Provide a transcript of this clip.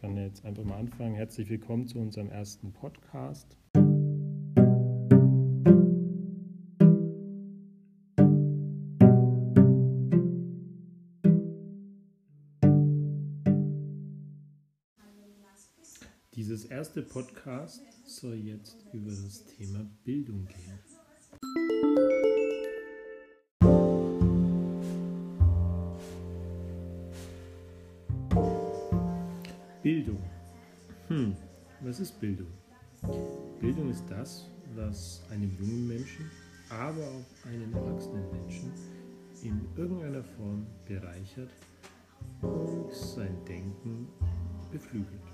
kann jetzt einfach mal anfangen. Herzlich willkommen zu unserem ersten Podcast. Dieses erste Podcast soll jetzt über das Thema Bildung gehen. Bildung. Hm, was ist Bildung? Bildung ist das, was einem jungen Menschen, aber auch einen erwachsenen Menschen in irgendeiner Form bereichert und sein Denken beflügelt.